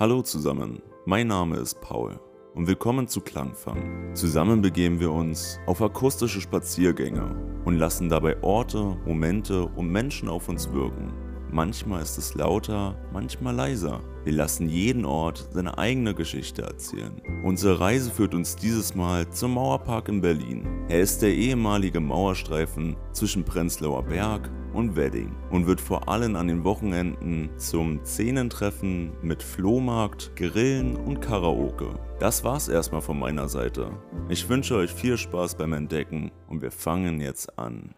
Hallo zusammen, mein Name ist Paul und willkommen zu Klangfang. Zusammen begeben wir uns auf akustische Spaziergänge und lassen dabei Orte, Momente und Menschen auf uns wirken. Manchmal ist es lauter, manchmal leiser. Wir lassen jeden Ort seine eigene Geschichte erzählen. Unsere Reise führt uns dieses Mal zum Mauerpark in Berlin. Er ist der ehemalige Mauerstreifen zwischen Prenzlauer Berg und Wedding und wird vor allem an den Wochenenden zum Szenentreffen mit Flohmarkt, Grillen und Karaoke. Das war's erstmal von meiner Seite. Ich wünsche euch viel Spaß beim Entdecken und wir fangen jetzt an.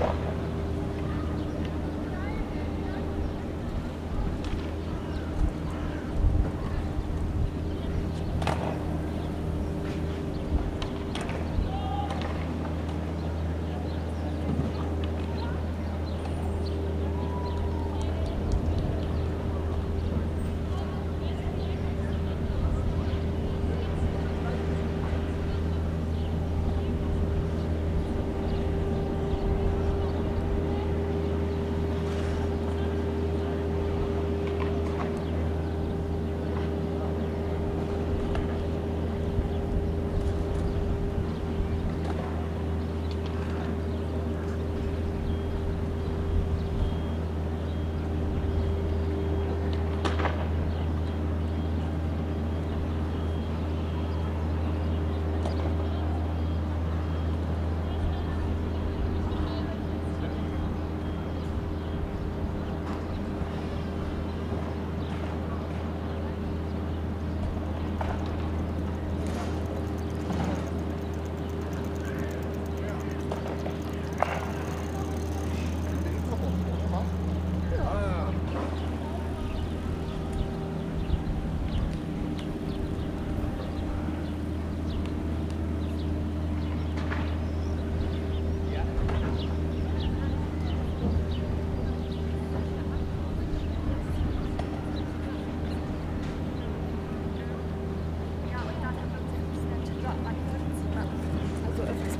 Also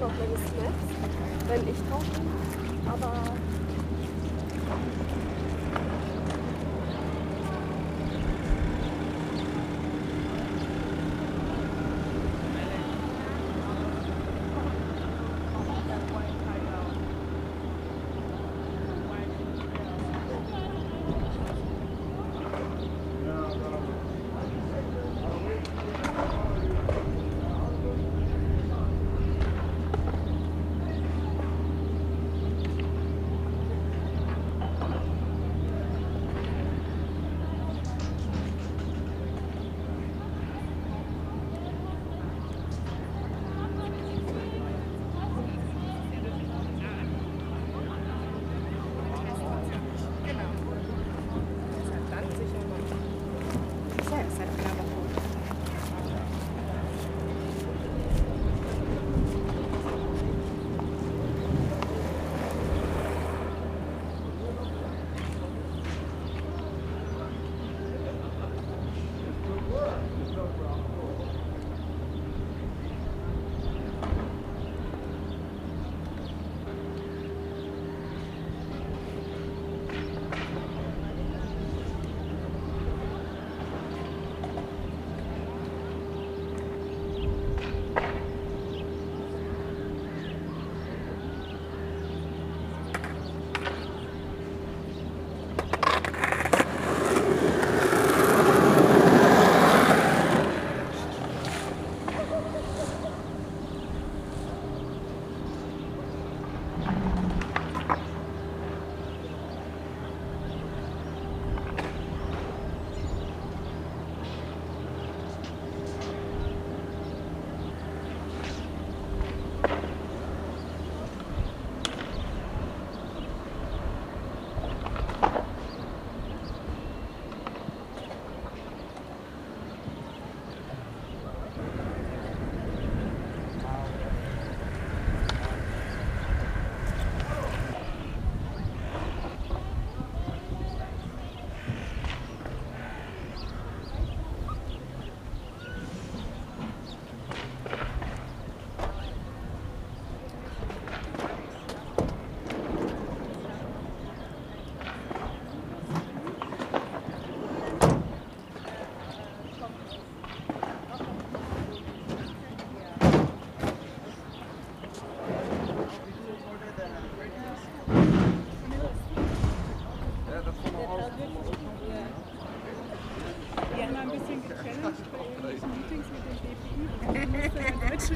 mal meine Snaps, wenn ich bin. Aber Thank you.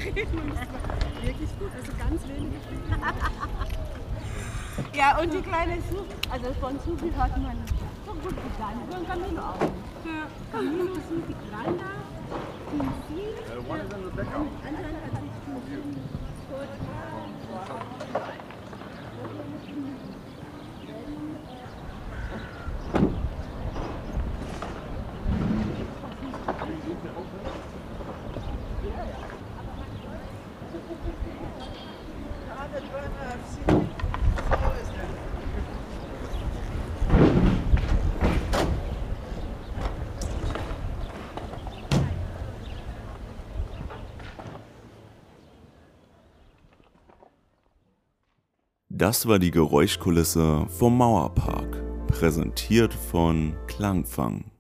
Reden wirklich gut. Also ganz wenige Ja, und die kleine Suche, also von Sufi hat man so gut getan. So ein Camino auch. Ja, Camino Sufi Granda, Seal. Anscheinend hat Das war die Geräuschkulisse vom Mauerpark, präsentiert von Klangfang.